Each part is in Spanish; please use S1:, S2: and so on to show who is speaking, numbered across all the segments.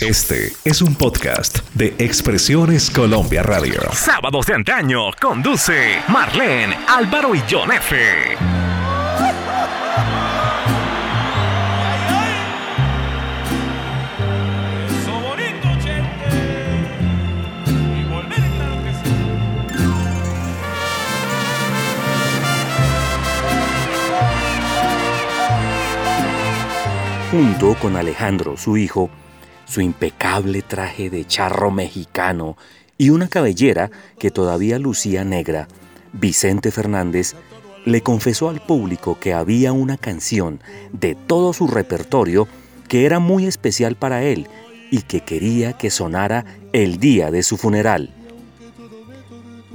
S1: Este es un podcast de Expresiones Colombia Radio.
S2: Sábados de antaño conduce Marlene, Álvaro y John F.
S3: Junto con Alejandro, su hijo, su impecable traje de charro mexicano y una cabellera que todavía lucía negra, Vicente Fernández le confesó al público que había una canción de todo su repertorio que era muy especial para él y que quería que sonara el día de su funeral.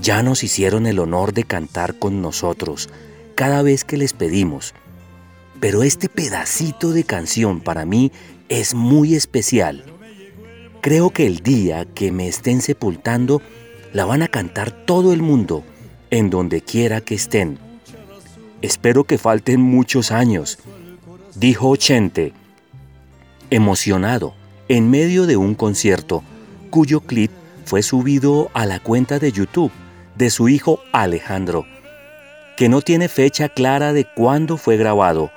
S3: Ya nos hicieron el honor de cantar con nosotros cada vez que les pedimos, pero este pedacito de canción para mí es muy especial. Creo que el día que me estén sepultando, la van a cantar todo el mundo, en donde quiera que estén. Espero que falten muchos años, dijo Chente, emocionado, en medio de un concierto, cuyo clip fue subido a la cuenta de YouTube de su hijo Alejandro, que no tiene fecha clara de cuándo fue grabado,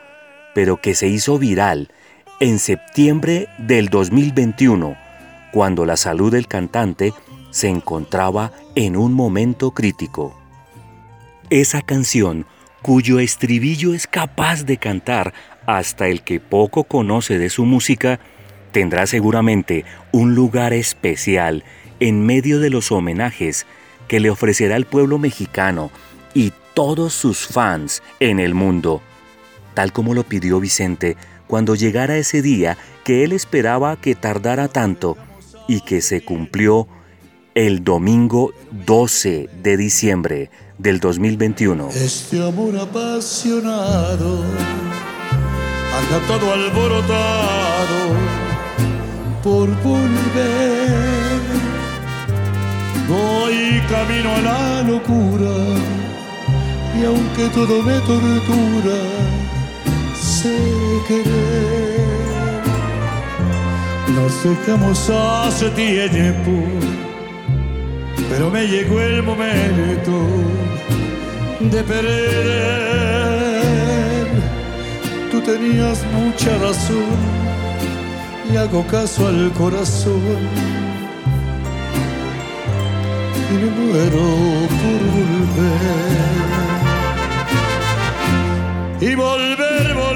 S3: pero que se hizo viral en septiembre del 2021, cuando la salud del cantante se encontraba en un momento crítico. Esa canción, cuyo estribillo es capaz de cantar hasta el que poco conoce de su música, tendrá seguramente un lugar especial en medio de los homenajes que le ofrecerá el pueblo mexicano y todos sus fans en el mundo, tal como lo pidió Vicente cuando llegara ese día que él esperaba que tardara tanto y que se cumplió el domingo 12 de diciembre del 2021.
S4: Este amor apasionado anda todo alborotado por volver. Voy camino a la locura y aunque todo me tortura, sé querer. Nos dejamos hace tiempo, pero me llegó el momento de perder. Tú tenías mucha razón y hago caso al corazón. Y me muero por volver. Y volver, volver.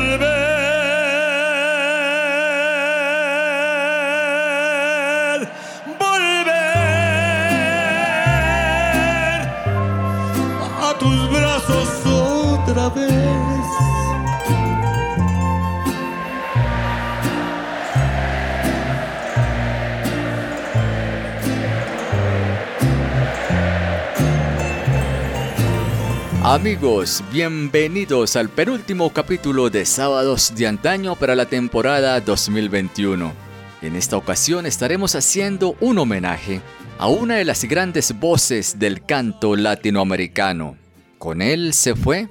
S5: Amigos, bienvenidos al penúltimo capítulo de Sábados de Antaño para la temporada 2021. En esta ocasión estaremos haciendo un homenaje a una de las grandes voces del canto latinoamericano. Con él se fue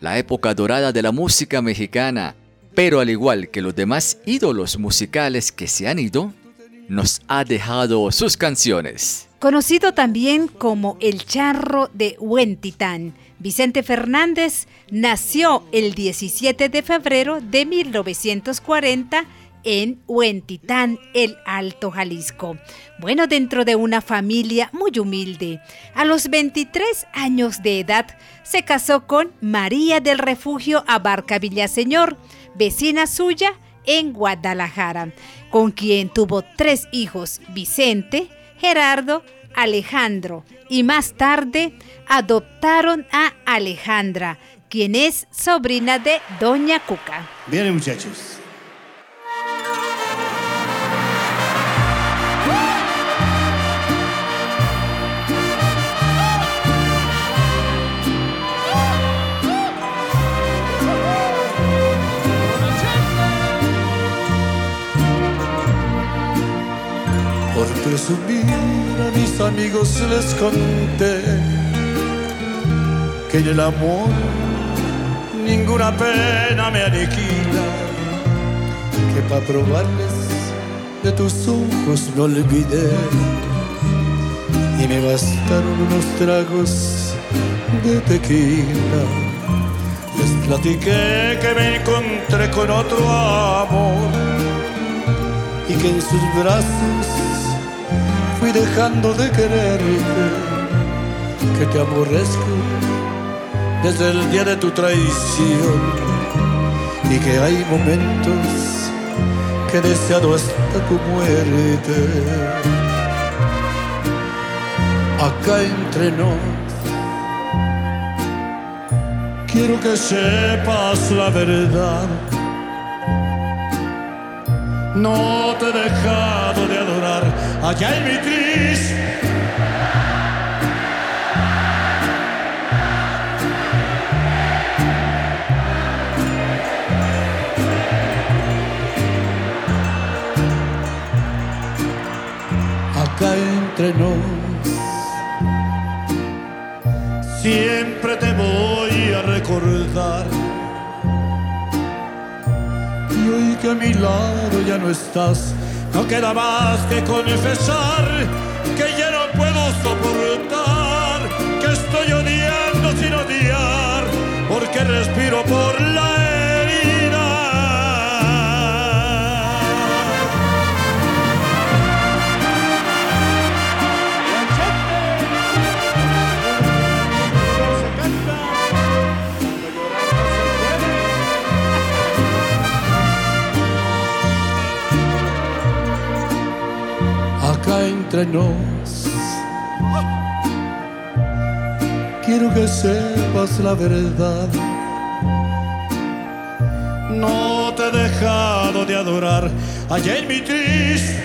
S5: la época dorada de la música mexicana, pero al igual que los demás ídolos musicales que se han ido, nos ha dejado sus canciones.
S6: Conocido también como el charro de Huentitán, Vicente Fernández nació el 17 de febrero de 1940 en Huentitán, el Alto Jalisco. Bueno, dentro de una familia muy humilde. A los 23 años de edad se casó con María del Refugio Abarca Villaseñor, vecina suya en Guadalajara, con quien tuvo tres hijos, Vicente, Gerardo, Alejandro, y más tarde adoptaron a Alejandra, quien es sobrina de Doña Cuca.
S4: Bien, muchachos. Por presumir a amigos les conté que en el amor ninguna pena me aniquila, que para probarles de tus ojos me olvidé y me bastaron unos tragos de tequila. Les platiqué que me encontré con otro amor y que en sus brazos fui dejando de quererte, que te aborrezco desde el día de tu traición y que hay momentos que he deseado hasta tu muerte. Acá entre nos, quiero que sepas la verdad. No te he dejado de adorar allá en mi triste entre nos. Siempre te voy a recordar. Y hoy que a mi lado ya no estás, no queda más que confesar que ya no puedo soportar, que estoy odiando sin odiar, porque respiro por Quiero que sepas la verdad. No te he dejado de adorar allá en mi triste.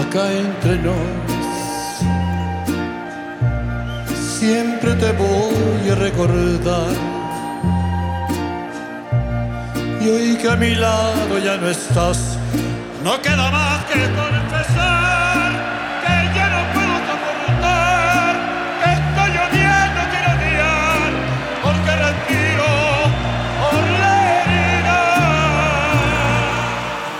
S4: Acá entre nos te voy a recordar. Y hoy que a mi lado ya no estás, no queda más que confesar que ya no puedo soportar, estoy odiando sin odiar, porque respiro por la herida.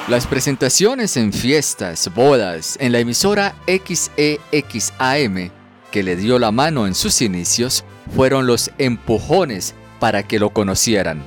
S5: Las presentaciones en fiestas, bodas, en la emisora XEXAM que le dio la mano en sus inicios fueron los empujones para que lo conocieran.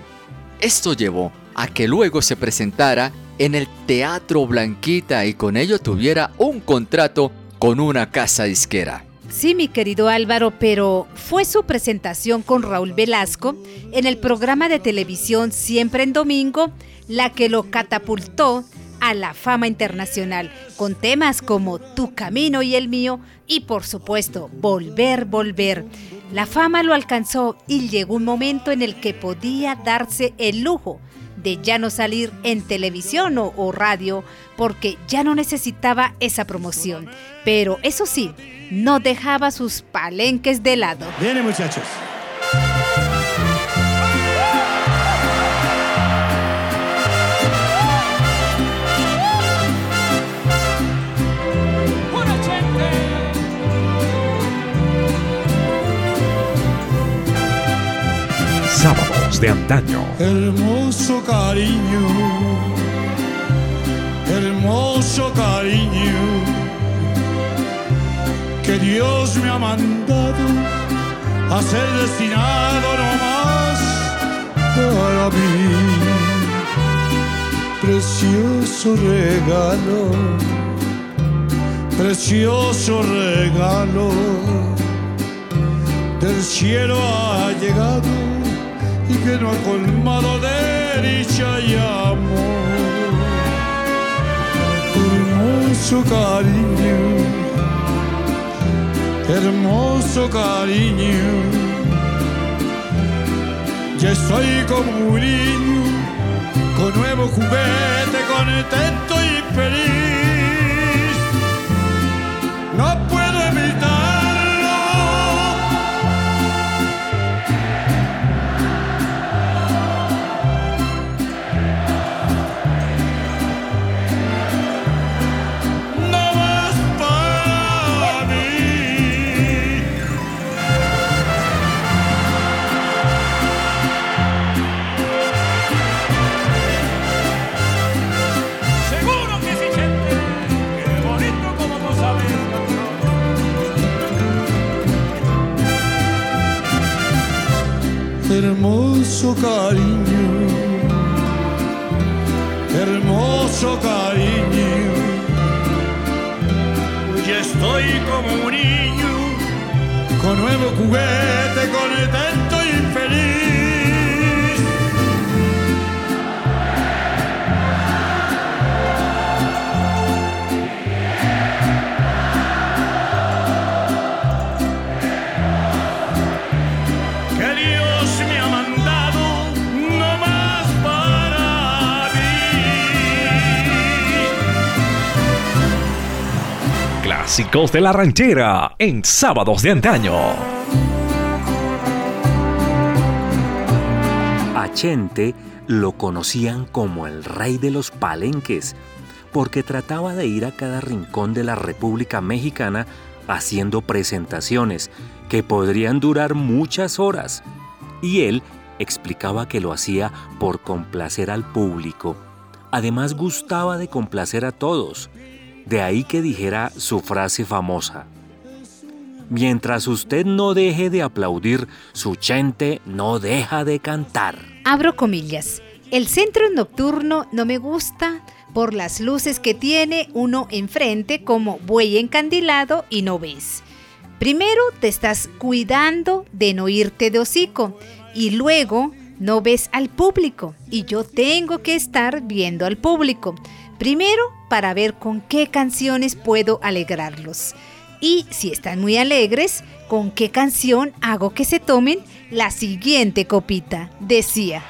S5: Esto llevó a que luego se presentara en el Teatro Blanquita y con ello tuviera un contrato con una casa disquera.
S6: Sí, mi querido Álvaro, pero fue su presentación con Raúl Velasco en el programa de televisión Siempre en Domingo la que lo catapultó a la fama internacional con temas como Tu camino y el mío y por supuesto Volver, Volver. La fama lo alcanzó y llegó un momento en el que podía darse el lujo de ya no salir en televisión o, radio porque ya no necesitaba esa promoción. Pero eso sí, no dejaba sus palenques de lado.
S4: Viene muchachos.
S1: De antaño.
S4: Hermoso cariño, hermoso cariño, que Dios me ha mandado a ser destinado nomás para mí. Precioso regalo, precioso regalo, del cielo ha llegado que no ha colmado de dicha y amor. Hermoso cariño, hermoso cariño, ya estoy como un niño, con nuevo juguete, contento hermoso cariño, hermoso cariño. Ya estoy como un niño, con nuevo juguete, contento y infeliz.
S1: De la ranchera en sábados de antaño.
S3: A Chente lo conocían como el rey de los palenques, porque trataba de ir a cada rincón de la República Mexicana haciendo presentaciones que podrían durar muchas horas. Y él explicaba que lo hacía por complacer al público. Además gustaba de complacer a todos. De ahí que dijera su frase famosa. Mientras usted no deje de aplaudir, su chente no deja de cantar.
S6: Abro comillas. El centro nocturno no me gusta por las luces que tiene uno enfrente como buey encandilado y no ves. Primero te estás cuidando de no irte de hocico y luego no ves al público y yo tengo que estar viendo al público. Primero para ver con qué canciones puedo alegrarlos. Y si están muy alegres, ¿con qué canción hago que se tomen la siguiente copita? Decía.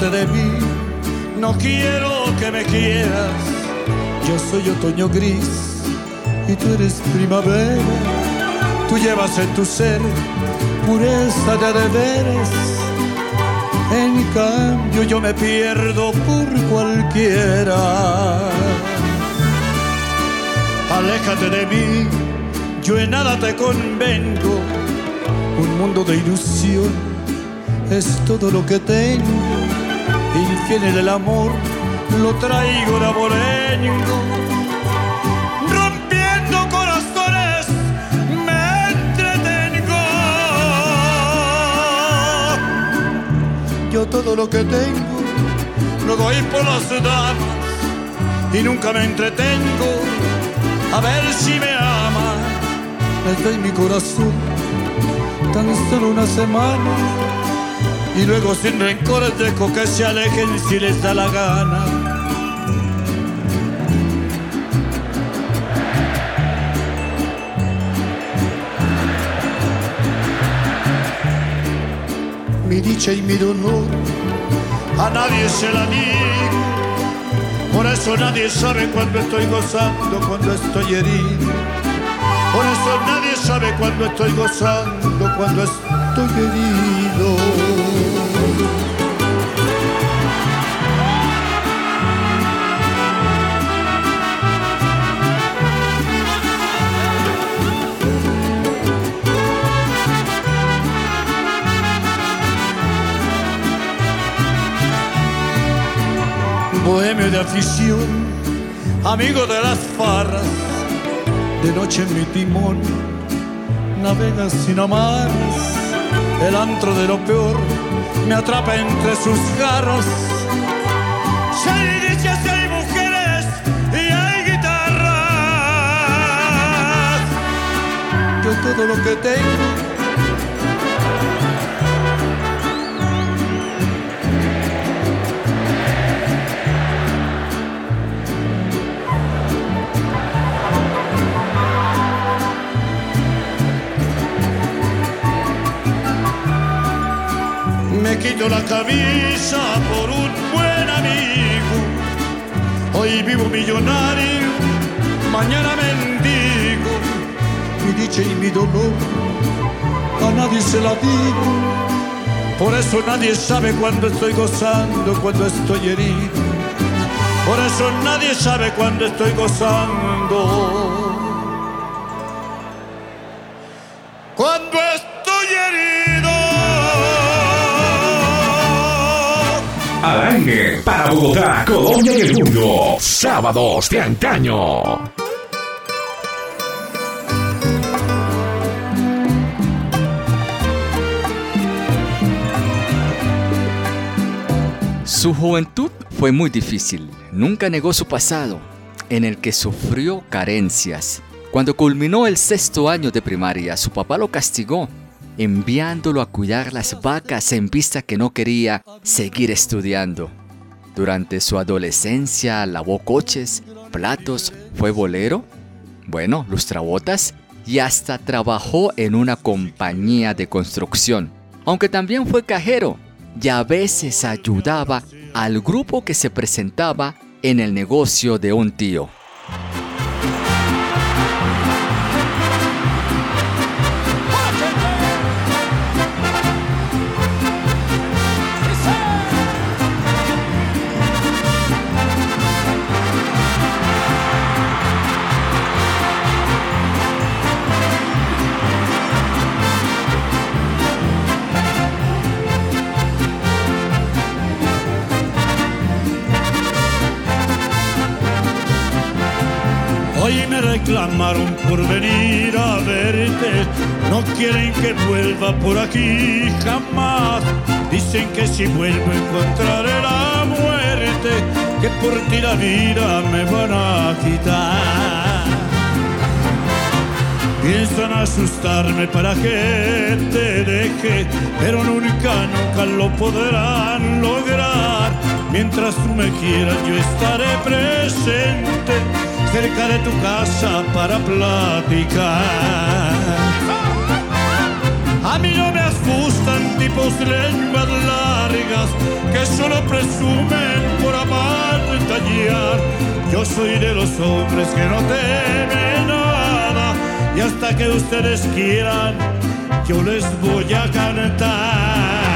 S4: De mí, no quiero que me quieras. Yo soy otoño gris y tú eres primavera. Tú llevas en tu ser pureza de deberes. En cambio yo me pierdo por cualquiera. Aléjate de mí, yo en nada te convengo. Un mundo de ilusión es todo lo que tengo. Infiel en el amor, lo traigo de abolengo. Rompiendo corazones, me entretengo. Yo todo lo que tengo, lo doy por las damas y nunca me entretengo. A ver si me ama, les doy mi corazón tan solo una semana y luego sin rencores dejo que se alejen si les da la gana. Mi dicha y mi dolor a nadie se la digo, por eso nadie sabe cuando estoy gozando, cuando estoy herido. Por eso nadie sabe cuando estoy gozando, cuando estoy herido. Bohemio de afición, amigo de las farras, de noche en mi timón navega sin amarras. El antro de lo peor me atrapa entre sus garras. Si hay dichas, hay mujeres y hay guitarras. Yo todo lo que tengo. Quito la camisa por un buen amigo. Hoy vivo millonario, mañana mendigo. Mi dicha y mi dolor a nadie se la digo. Por eso nadie sabe cuando estoy gozando, cuando estoy herido. Por eso nadie sabe cuando estoy gozando.
S1: Aire para Bogotá, Colombia y el mundo. Sábados de antaño.
S5: Su juventud fue muy difícil. Nunca negó su pasado, en el que sufrió carencias. Cuando culminó el sexto año de primaria, su papá lo castigó, enviándolo a cuidar las vacas en vista que no quería seguir estudiando. Durante su adolescencia lavó coches, platos, fue bolero, bueno, lustrabotas y hasta trabajó en una compañía de construcción, aunque también fue cajero y a veces ayudaba al grupo que se presentaba en el negocio de un tío.
S4: Me reclamaron por venir a verte. No quieren que vuelva por aquí jamás. Dicen que si vuelvo encontraré la muerte, que por ti la vida me van a quitar. Piensan asustarme para que te deje, pero nunca, nunca lo podrán lograr. Mientras tú me quieras, yo estaré presente cerca de tu casa para platicar. A mí no me asustan tipos lenguas largas que solo presumen por apantallar. Yo soy de los hombres que no temen nada y hasta que ustedes quieran yo les voy a cantar.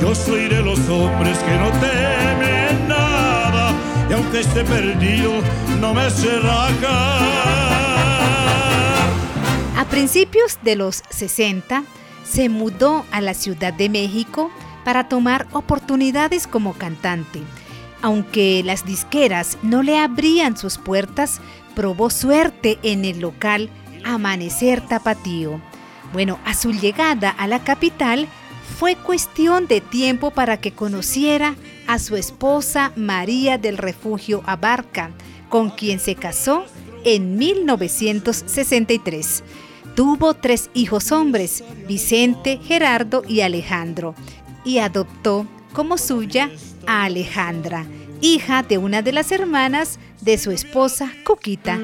S4: Yo soy de los hombres que no temen nada y aunque esté perdido no me.
S6: A principios de los 60, se mudó a la Ciudad de México para tomar oportunidades como cantante. Aunque las disqueras no le abrían sus puertas, probó suerte en el local Amanecer Tapatío. Bueno, a su llegada a la capital fue cuestión de tiempo para que conociera a su esposa María del Refugio Abarca, con quien se casó en 1963. Tuvo tres hijos hombres, Vicente, Gerardo y Alejandro, y adoptó como suya a Alejandra, hija de una de las hermanas de su esposa Cuquita.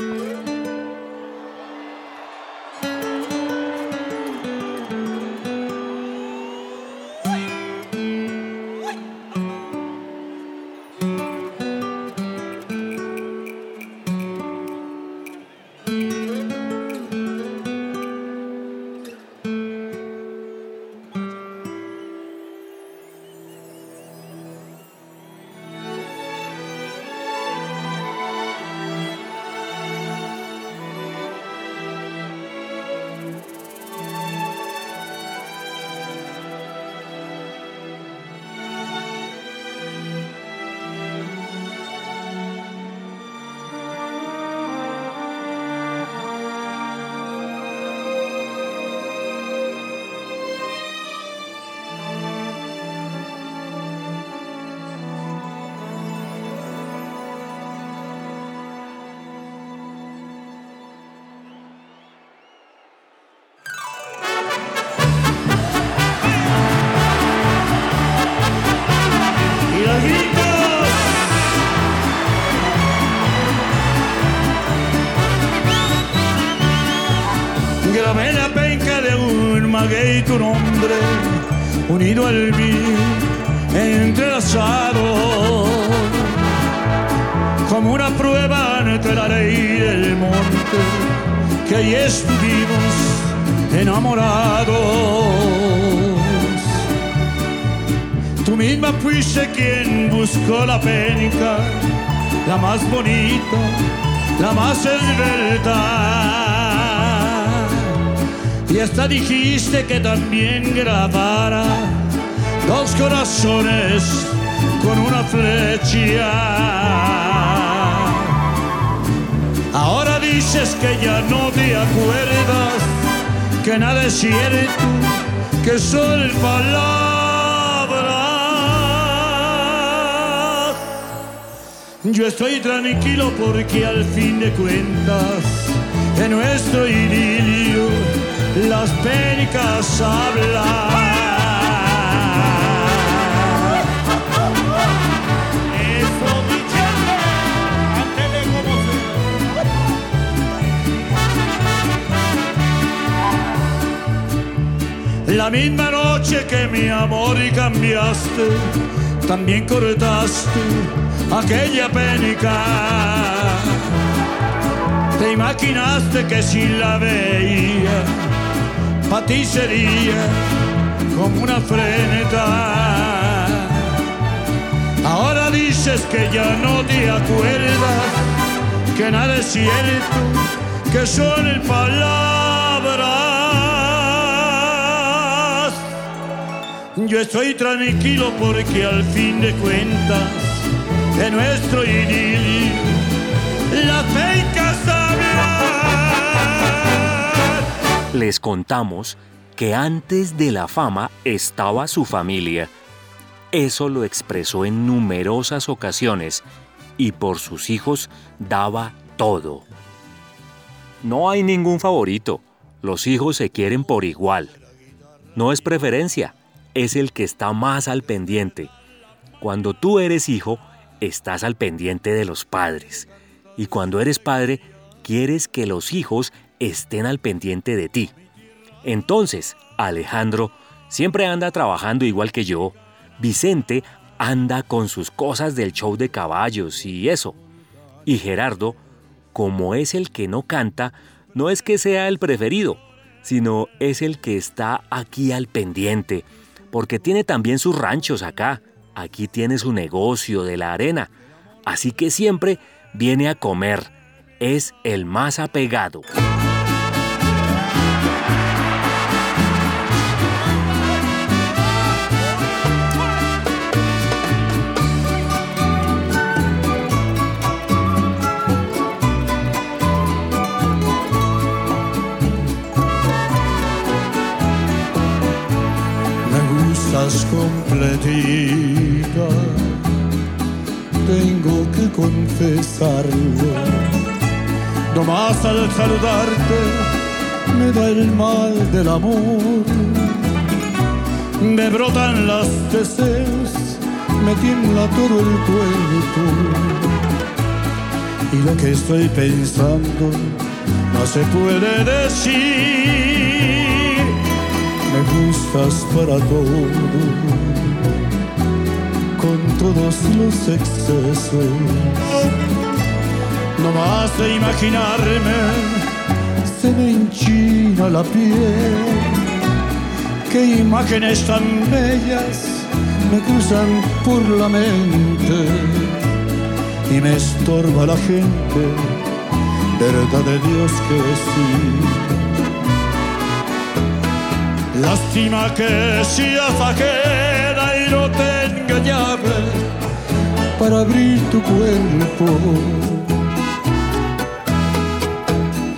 S4: Tú misma fuiste quien buscó la penca, la más bonita, la más esbelta. Y hasta dijiste que también grabara dos corazones con una flecha. Ahora dices que ya no te acuerdas, que nada es cierto, que son palabras. Yo estoy tranquilo porque al fin de cuentas, en nuestro idilio, las pénicas hablan. La misma noche que mi amor y cambiaste, también cortaste aquella pénica. Te imaginaste que si la veía, para ti sería como una freneta. Ahora dices que ya no te acuerdas, que nada es cierto, que son palabras. Yo estoy tranquilo porque al fin de cuentas, en nuestro idilio, las pencas hablan.
S3: Les contamos que antes de la fama estaba su familia. Eso lo expresó en numerosas ocasiones y por sus hijos daba todo. No hay ningún favorito. Los hijos se quieren por igual. No es preferencia, es el que está más al pendiente. Cuando tú eres hijo, estás al pendiente de los padres. Y cuando eres padre, quieres que los hijos estén al pendiente de ti. Entonces, Alejandro siempre anda trabajando igual que yo. Vicente anda con sus cosas del show de caballos y eso. Y Gerardo, como es el que no canta, no es que sea el preferido, sino es el que está aquí al pendiente, porque tiene también sus ranchos acá. Aquí tiene su negocio de la arena. Así que siempre viene a comer. Es el más apegado.
S4: Me gustas completita, tengo que confesarlo. Nomás al saludarte me da el mal del amor. Me brotan los deseos, me tiembla todo el cuerpo. Y lo que estoy pensando no se puede decir. Me gustas para todo, con todos los excesos. No más de imaginarme, se me enchina la piel. Qué imágenes tan bellas me cruzan por la mente y me estorba la gente, verdad de Dios que sí. Lástima que seas ajena y no tenga llave para abrir tu cuerpo.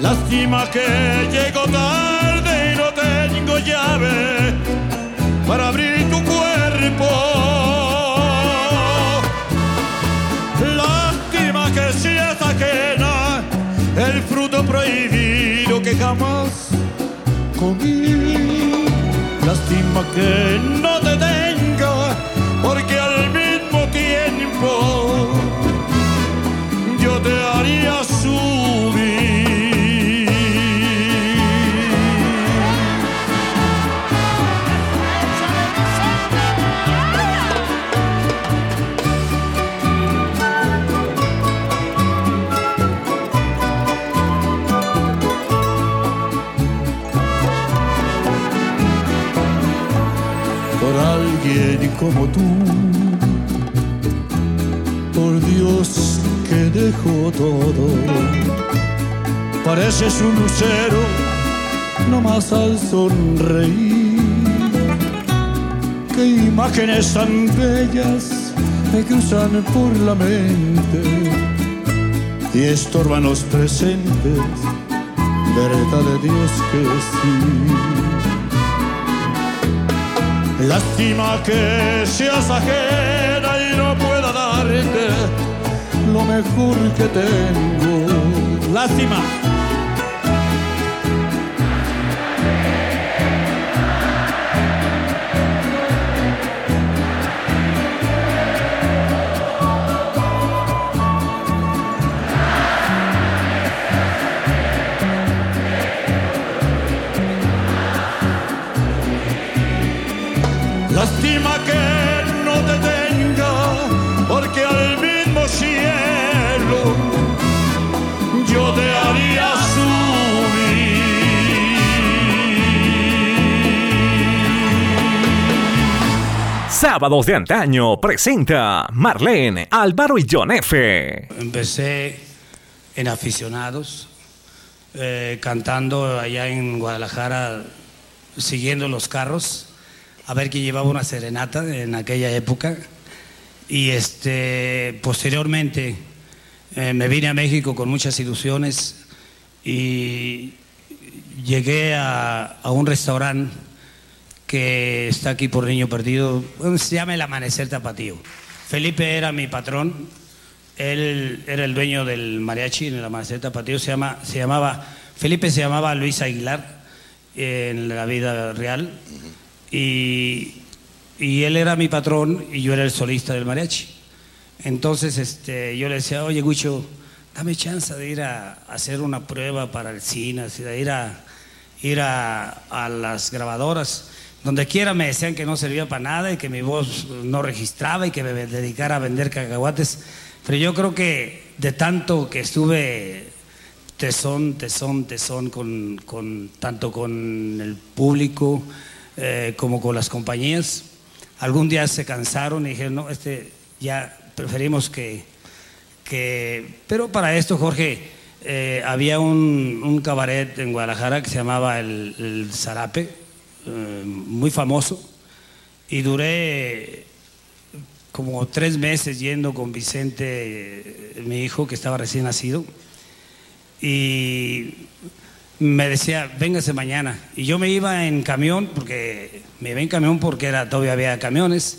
S4: Lástima que llego tarde y no tengo llave para abrir tu cuerpo. Lástima que seas ajena el fruto prohibido que jamás comí. Lástima que no te tenga, porque al mismo tiempo
S7: como tú. Por Dios que dejó todo, pareces un lucero nomás al sonreír. Qué imágenes tan bellas me cruzan por la mente y estorban los presentes, verdad de Dios que sí. Lástima que seas ajena y no pueda darte lo mejor que tengo. Lástima.
S1: Sábados de antaño presenta Marlene, Álvaro y John F.
S4: Empecé en aficionados, eh, cantando allá en Guadalajara, siguiendo los carros, a ver quién llevaba una serenata en aquella época. Y este, posteriormente eh, me vine a México con muchas ilusiones y llegué a, a un restaurante que está aquí por Niño Perdido, se llama El Amanecer Tapatío. Felipe era mi patrón, él era el dueño del mariachi en El Amanecer Tapatío, se, llama, se llamaba, Felipe se llamaba Luis Aguilar eh, en la vida real y, y él era mi patrón y yo era el solista del mariachi. Entonces este, yo le decía, oye Gucho, dame chance de ir a, a hacer una prueba para el cine, de ir a, ir a, a las grabadoras. Donde quiera me decían que no servía para nada y que mi voz no registraba y que me dedicara a vender cacahuates. Pero yo creo que de tanto que estuve tesón, tesón, tesón, con, con, tanto con el público eh, como con las compañías, algún día se cansaron y dijeron, no, este, ya preferimos que, que... Pero para esto, Jorge, eh, había un, un, cabaret en Guadalajara que se llamaba El, el Zarape, eh, muy famoso, y duré como tres meses yendo con Vicente, eh, mi hijo, que estaba recién nacido, y me decía, véngase mañana. Y yo me iba en camión, porque me iba en camión porque era, todavía había camiones,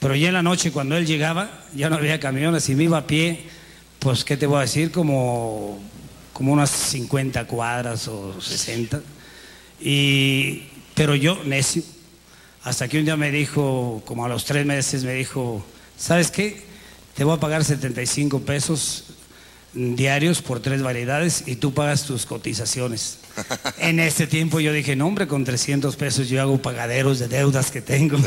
S4: pero ya en la noche cuando él llegaba, ya no había camiones y me iba a pie, pues, ¿qué te voy a decir? Como, como unas 50 cuadras o 60. Y, pero yo, necio, hasta que un día me dijo, como a los tres meses, me dijo, ¿sabes qué? Te voy a pagar 75 pesos diarios por tres variedades y tú pagas tus cotizaciones. en ese tiempo yo dije, no hombre, con 300 pesos yo hago pagaderos de deudas que tengo.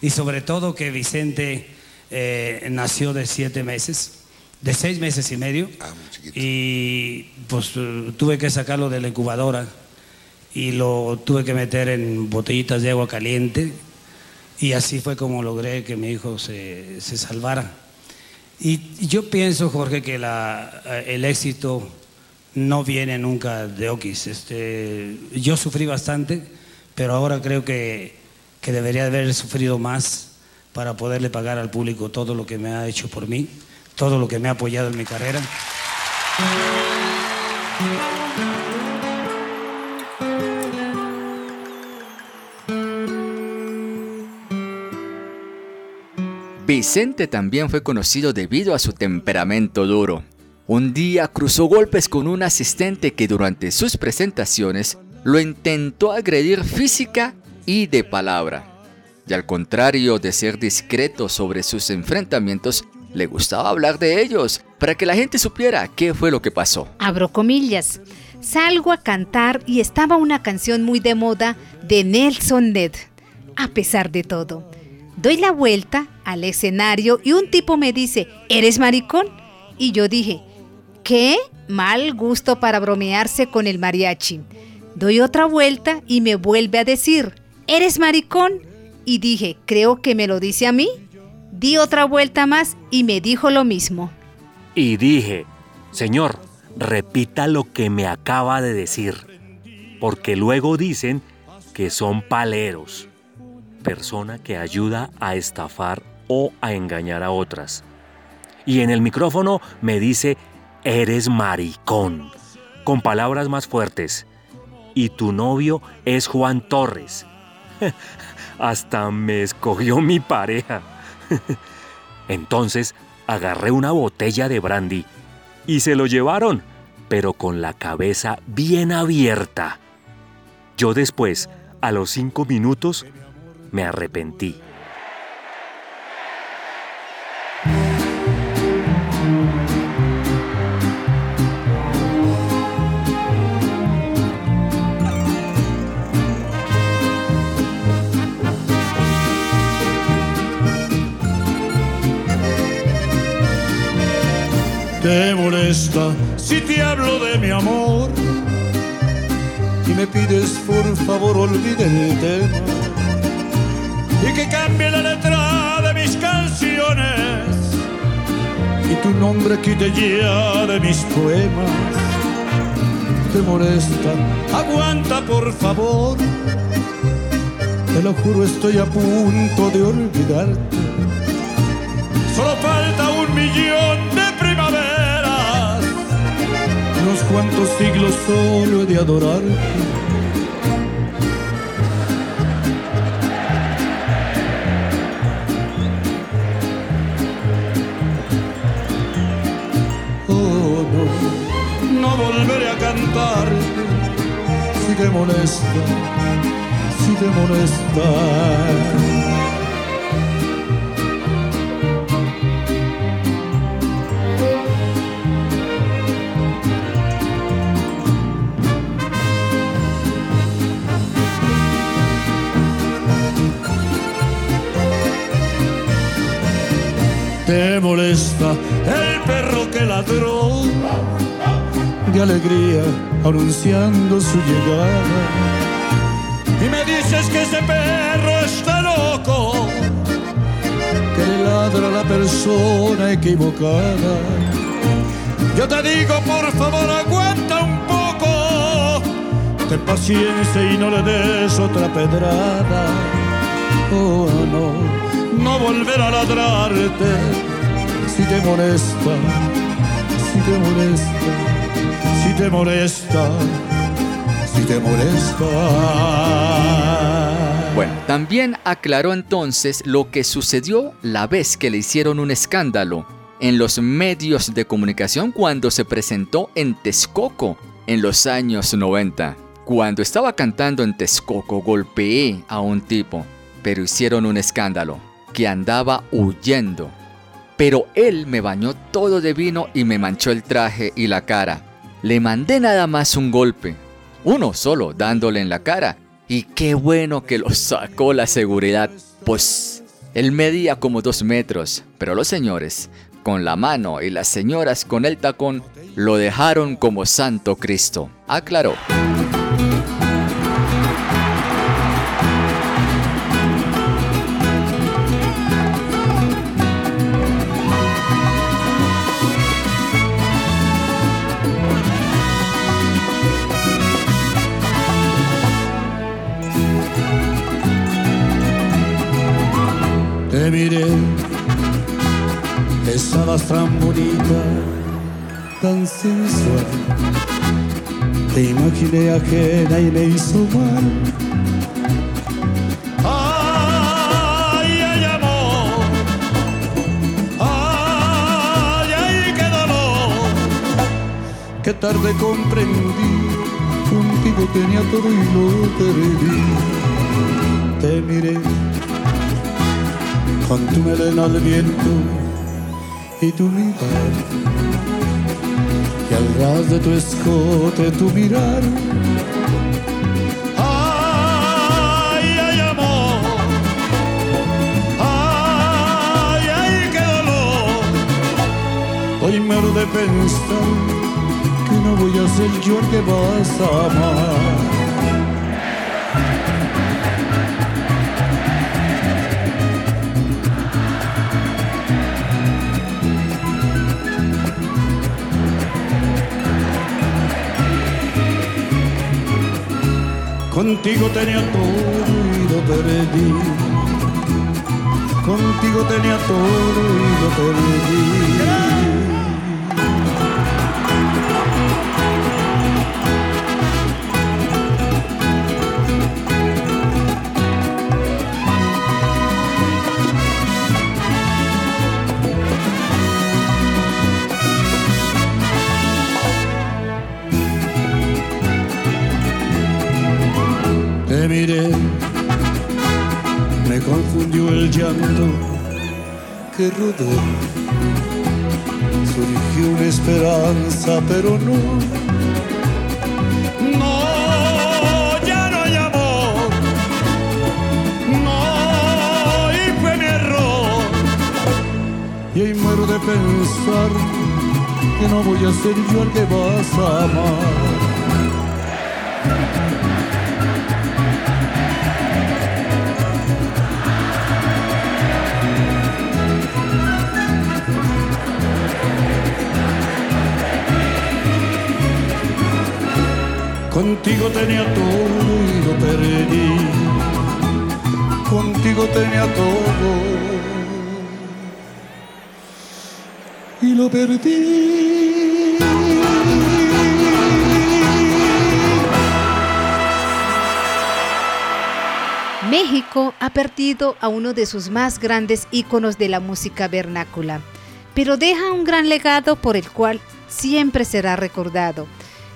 S4: y sobre todo que Vicente eh, nació de siete meses, de seis meses y medio.
S8: Ah,
S4: y pues tuve que sacarlo de la incubadora y lo tuve que meter en botellitas de agua caliente y así fue como logré que mi hijo se, se salvara. Y yo pienso, Jorge, que la, el éxito no viene nunca de Oquis. Este, yo sufrí bastante, pero ahora creo que, que debería haber sufrido más para poderle pagar al público todo lo que me ha hecho por mí, todo lo que me ha apoyado en mi carrera.
S5: Vicente también fue conocido debido a su temperamento duro. Un día cruzó golpes con un asistente que durante sus presentaciones lo intentó agredir física y de palabra. Y al contrario de ser discreto sobre sus enfrentamientos, le gustaba hablar de ellos para que la gente supiera qué fue lo que pasó.
S6: Abro comillas. Salgo a cantar y estaba una canción muy de moda de Nelson Ned. A pesar de todo, doy la vuelta al escenario y un tipo me dice, ¿eres maricón? Y yo dije, ¿qué? Mal gusto para bromearse con el mariachi. Doy otra vuelta y me vuelve a decir, ¿eres maricón? y dije, creo que me lo dice a mí. Di otra vuelta más y me dijo lo mismo.
S3: Y dije, Señor, repita lo que me acaba de decir, porque luego dicen que son paleros, persona que ayuda a estafar o a engañar a otras. Y en el micrófono me dice, eres maricón, con palabras más fuertes. Y tu novio es Juan Torres. Hasta me escogió mi pareja. Entonces agarré una botella de brandy y se lo llevaron, pero con la cabeza bien abierta. Yo después, a los cinco minutos, me arrepentí.
S4: te molesta si te hablo de mi amor y me pides por favor olvide el tema y que cambie la letra de mis canciones y tu nombre quite ya de mis poemas. Te molesta, aguanta por favor. Te lo juro, estoy a punto de olvidarte. Solo falta un millón de primaveras, unos cuantos siglos solo de adorarte. Volveré a cantar si te molesta, si te molesta. Alegría anunciando su llegada. Y me dices que ese perro está loco, que le ladra a la persona equivocada. Yo te digo, por favor, aguanta un poco, ten paciencia y no le des otra pedrada. Oh, no, no volver a ladrarte si te molesta, si te molesta, te molesta, si te molesta.
S5: Bueno, también aclaró entonces lo que sucedió la vez que le hicieron un escándalo en los medios de comunicación cuando se presentó en Texcoco en los años 90. Cuando estaba cantando en Texcoco golpeé a un tipo, pero hicieron un escándalo, que andaba huyendo. Pero él me bañó todo de vino y me manchó el traje y la cara. Le mandé nada más un golpe, uno solo dándole en la cara. Y qué bueno que lo sacó la seguridad, pues él medía como dos metros, pero los señores, con la mano y las señoras con el tacón, lo dejaron como Santo Cristo, aclaró.
S4: Estabas tan bonita, tan sensual. Te imaginé ajena y me hizo mal. Ay, ay, amor. Ay, ay, qué dolor. Qué tarde comprendí, contigo tenía todo y lo perdí. Te miré con tu melena al viento y tu mirar y al ras de tu escote tu mirar. Ay ay amor. Ay ay qué dolor. Hoy me de pensar que no voy a ser yo el que vas a amar Contigo tenía todo y lo perdí. Contigo tenía todo y lo perdí. Voy a ser yo el que vas a amar. Contigo tenía todo y lo perdí. Contigo tenía todo y lo perdí.
S6: Ha perdido a uno de sus más grandes íconos de la música vernácula, pero deja un gran legado por el cual siempre será recordado.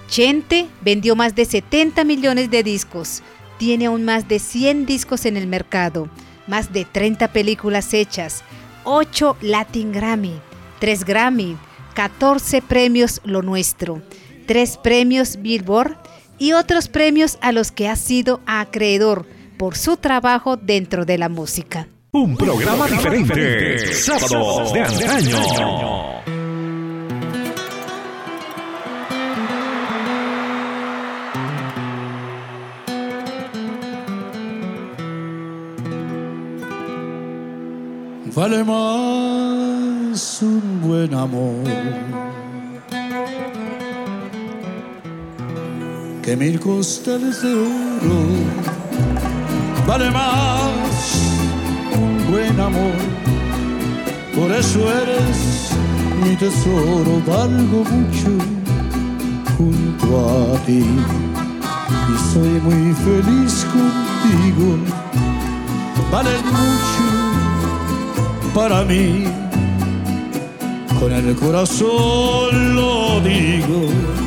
S6: Chente vendió más de 70 millones de discos, tiene aún más de 100 discos en el mercado, más de 30 películas hechas, 8 Latin Grammy, 3 Grammy, 14 premios Lo Nuestro, 3 premios Billboard y otros premios a los que ha sido acreedor por su trabajo dentro de la música.
S1: Un programa diferente. Sábados de antaño.
S4: Vale más un buen amor que mil costales de oro. Vale más un buen amor, por eso eres mi tesoro. Valgo mucho junto a ti y soy muy feliz contigo. Vales mucho para mí. Con el corazón lo digo.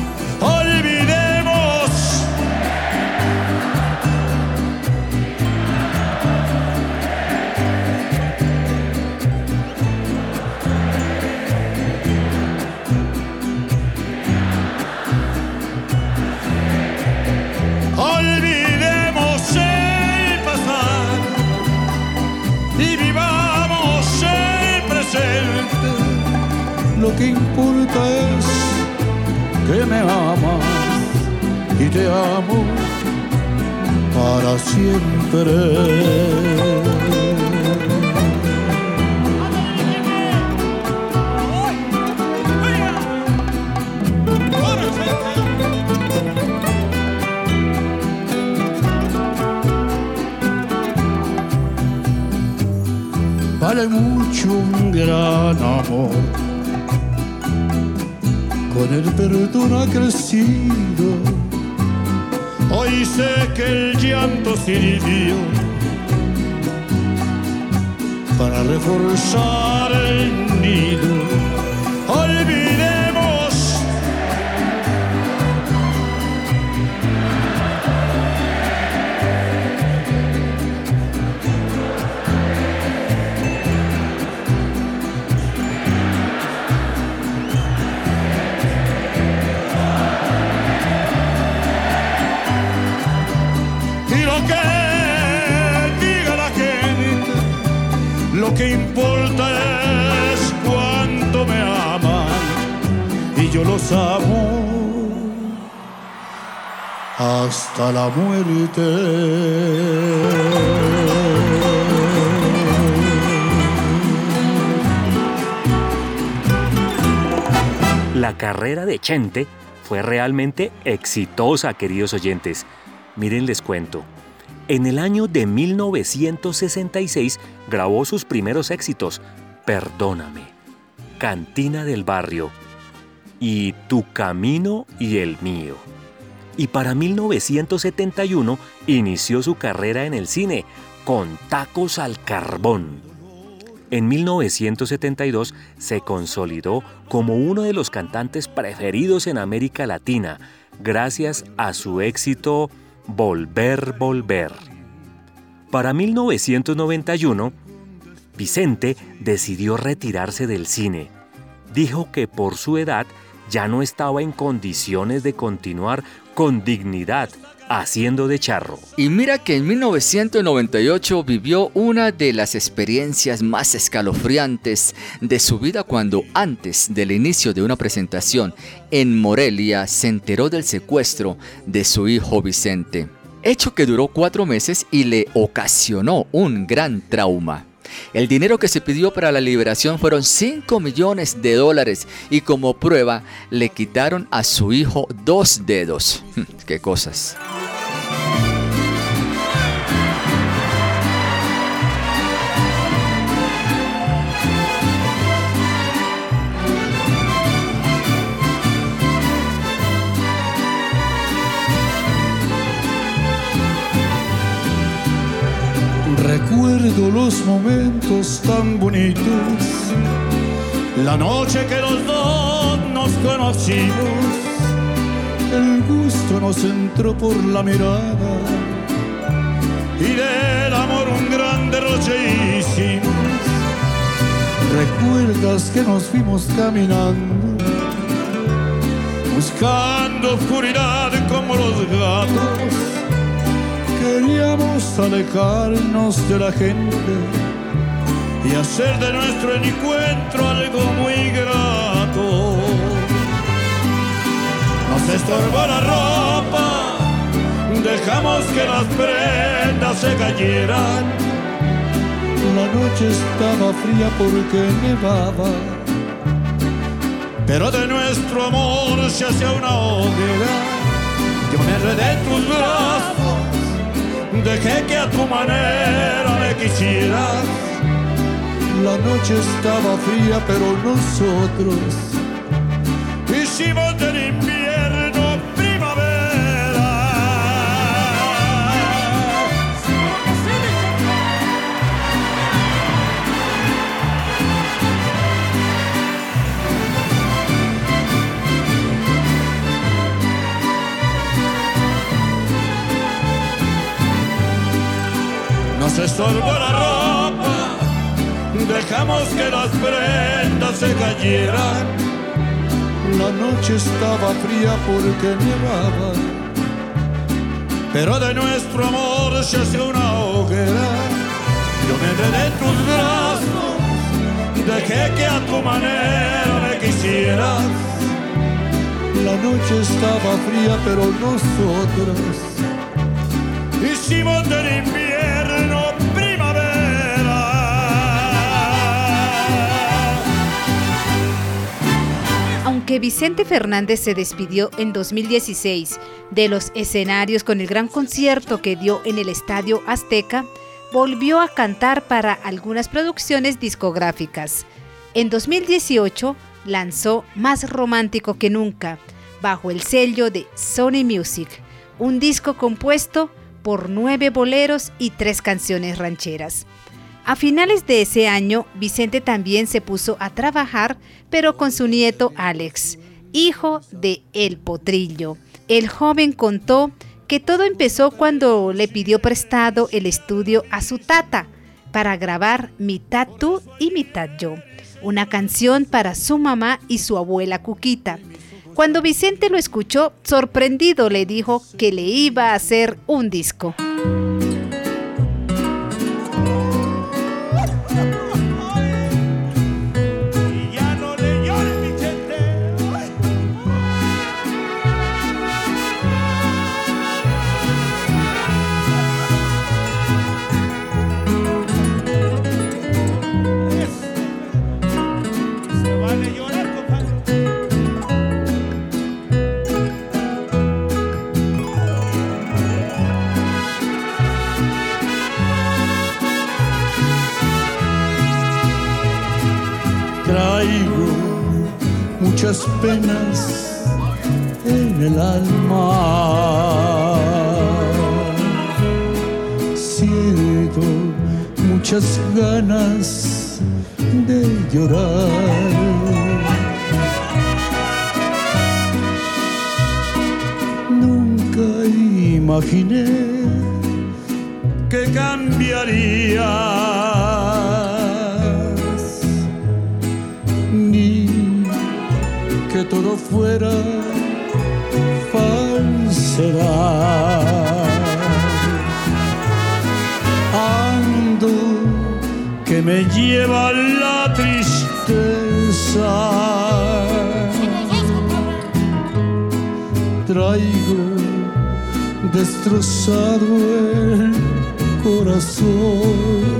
S4: Importa es que me amas y te amo para siempre. Vale mucho un gran amor, con el perdón ha crecido. Hoy sé que el llanto sirvió para reforzar el nido. Hasta la muerte.
S3: La carrera de Chente fue realmente exitosa, queridos oyentes. Miren, les cuento. En el año de 1966 grabó sus primeros éxitos, Perdóname, Cantina del Barrio y Tu Camino y el Mío. Y para 1971 inició su carrera en el cine con Tacos al Carbón. En 1972 se consolidó como uno de los cantantes preferidos en América Latina, gracias a su éxito Volver, Volver. Para 1991, Vicente decidió retirarse del cine. Dijo que por su edad ya no estaba en condiciones de continuar con dignidad haciendo de charro.
S5: Y mira que en 1998 vivió una de las experiencias más escalofriantes de su vida cuando antes del inicio de una presentación en Morelia se enteró del secuestro de su hijo Vicente. Hecho que duró cuatro meses y le ocasionó un gran trauma. El dinero que se pidió para la liberación fueron 5 millones de dólares y como prueba le quitaron a su hijo dos dedos. ¡Qué cosas!
S4: Recuerdo los momentos tan bonitos, la noche que los dos nos conocimos, el gusto nos entró por la mirada y del amor un gran derroche hicimos. Recuerdas que nos fuimos caminando, buscando oscuridad como los gatos Queríamos alejarnos de la gente y hacer de nuestro encuentro algo muy grato. Nos estorbó la ropa, dejamos que las prendas se cayeran. La noche estaba fría porque nevaba, pero de nuestro amor se hacía una hoguera. Yo me enredé en tus brazos dejé que a tu manera me quisieras. La noche estaba fría, pero nosotros Estorbó la ropa, dejamos que las prendas se cayeran. La noche estaba fría porque nevaba, pero de nuestro amor se hace una hoguera. Yo me enredé en tus brazos, dejé que a tu manera me quisieras. La noche estaba fría, pero nosotros hicimos del
S6: Aunque Vicente Fernández se despidió en 2016 de los escenarios con el gran concierto que dio en el Estadio Azteca, volvió a cantar para algunas producciones discográficas. En 2018 lanzó Más Romántico que Nunca, bajo el sello de Sony Music, un disco compuesto por nueve boleros y tres canciones rancheras. A finales de ese año, Vicente también se puso a trabajar, pero con su nieto Alex, hijo de El Potrillo. El joven contó que todo empezó cuando le pidió prestado el estudio a su tata para grabar Mitad tú y mitad yo, una canción para su mamá y su abuela Cuquita. Cuando Vicente lo escuchó, sorprendido le dijo que le iba a hacer un disco.
S4: Muchas penas en el alma. Siento muchas ganas de llorar. Nunca imaginé que cambiarías, todo fuera falsedad. Ando que me lleva la tristeza. Traigo destrozado el corazón.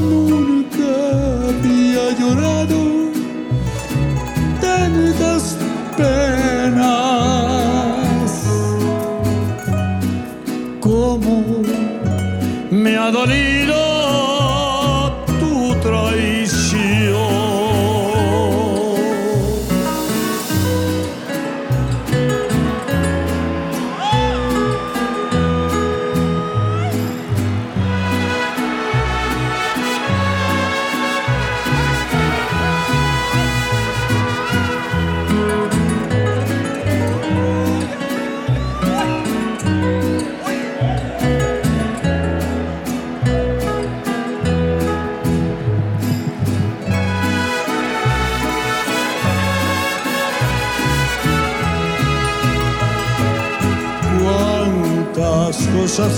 S4: Nunca había llorado me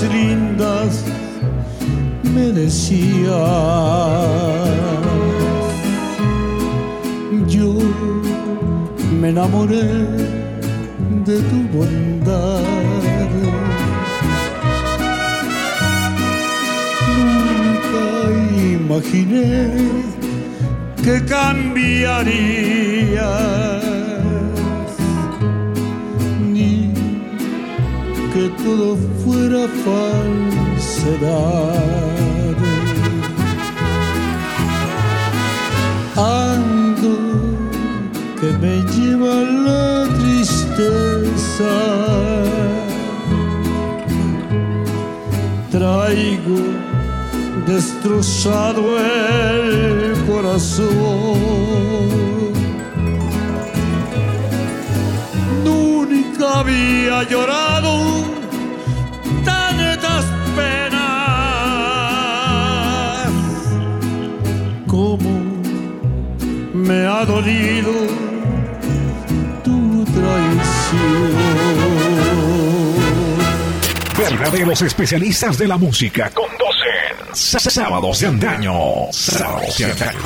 S4: lindas me decías. Yo me enamoré de tu bondad. Nunca imaginé que cambiarías que todo fuera falsedad. Ando que me lleva la tristeza. Traigo destrozado el corazón. Nunca había llorado dolido tu traición.
S1: Verdaderos especialistas de la música conducen Sábados de Antaño. Sábados de Antaño.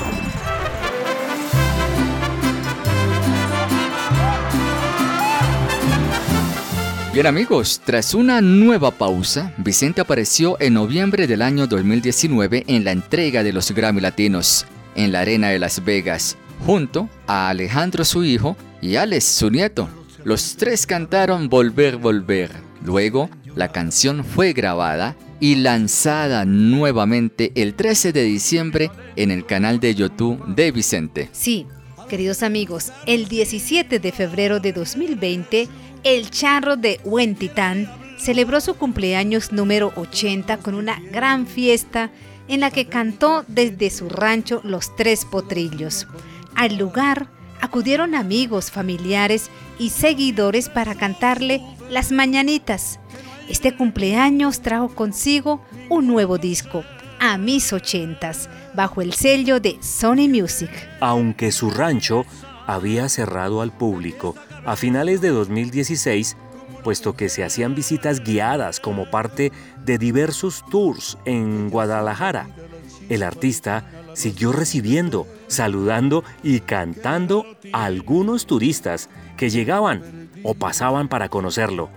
S5: Bien amigos, tras una nueva pausa, Vicente apareció en noviembre del año 2019 en la entrega de los Grammy Latinos en la Arena de Las Vegas, junto a Alejandro su hijo y Alex su nieto. Los tres cantaron Volver, Volver. Luego, la canción fue grabada y lanzada nuevamente el 13 de diciembre en el canal de YouTube de Vicente.
S6: Sí, queridos amigos, el 17 de febrero de 2020, el Charro de Huentitán celebró su cumpleaños número 80 con una gran fiesta en la que cantó desde su rancho Los Tres Potrillos. Al lugar acudieron amigos, familiares y seguidores para cantarle las mañanitas. Este cumpleaños trajo consigo un nuevo disco, A mis ochentas, bajo el sello de Sony Music.
S3: Aunque su rancho había cerrado al público a finales de 2016, puesto que se hacían visitas guiadas como parte de diversos tours en Guadalajara, el artista siguió recibiendo, saludando y cantando a algunos turistas que llegaban o pasaban para conocerlo,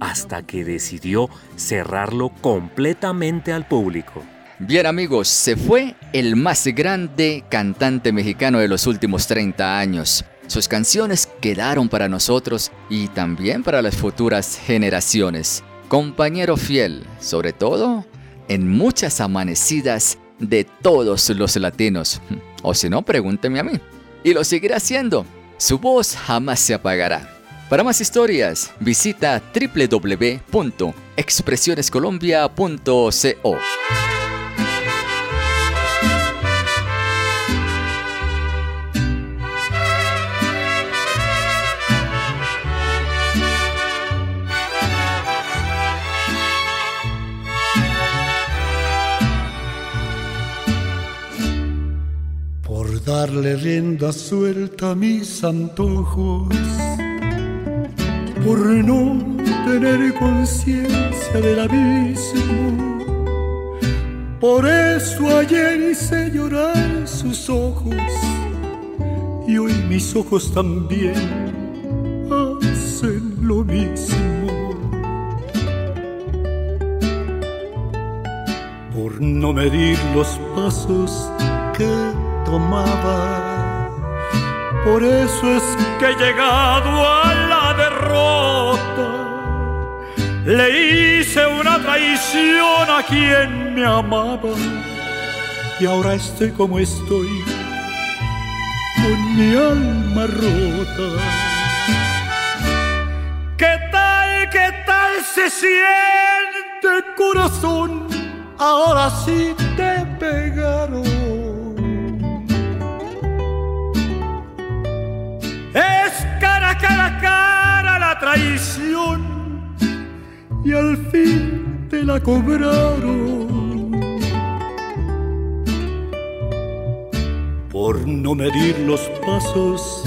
S3: hasta que decidió cerrarlo completamente al público.
S5: Bien amigos, se fue el más grande cantante mexicano de los últimos 30 años. Sus canciones quedaron para nosotros y también para las futuras generaciones. Compañero fiel, sobre todo en muchas amanecidas de todos los latinos. O si no, pregúnteme a mí. Y lo seguiré haciendo. Su voz jamás se apagará. Para más historias, visita www.expresionescolombia.co.
S4: Darle rienda suelta a mis antojos por no tener conciencia del abismo. Por eso ayer hice llorar sus ojos y hoy mis ojos también hacen lo mismo. Por no medir los pasos que tomaba. Por eso es que he llegado a la derrota. Le hice una traición a quien me amaba. Y ahora estoy como estoy, con mi alma rota. ¿Qué tal, qué tal se siente corazón? Ahora sí te pegaron. Cara, cara, cara la traición y al fin te la cobraron. Por no medir los pasos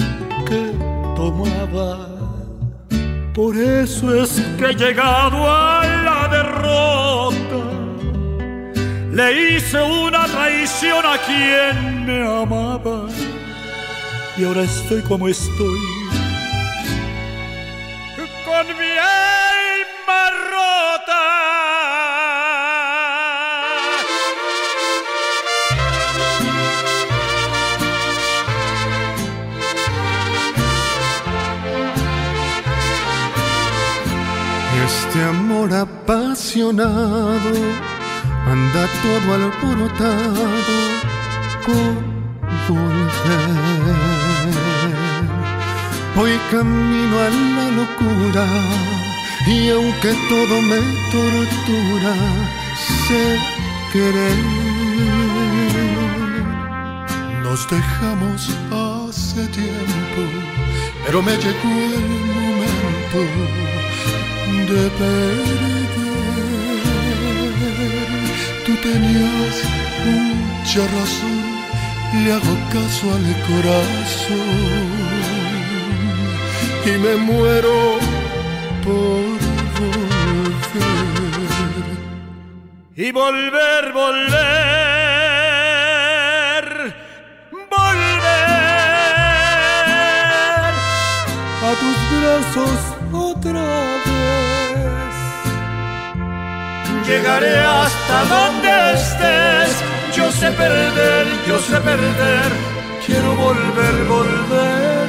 S4: que tomaba. Por eso es que he llegado a la derrota. Le hice una traición a quien me amaba y ahora estoy como estoy. Con mi alma rota.
S9: Este amor apasionado anda todo alborotado con volver. Voy camino a la locura y aunque todo me tortura, sé querer. Nos dejamos hace tiempo, pero me llegó el momento de perder. Tú tenías mucha razón, le hago caso al corazón y me muero por volver.
S4: Y volver, volver, volver a tus brazos otra vez. Llegaré hasta donde estés, yo sé perder, yo sé perder, quiero volver, volver.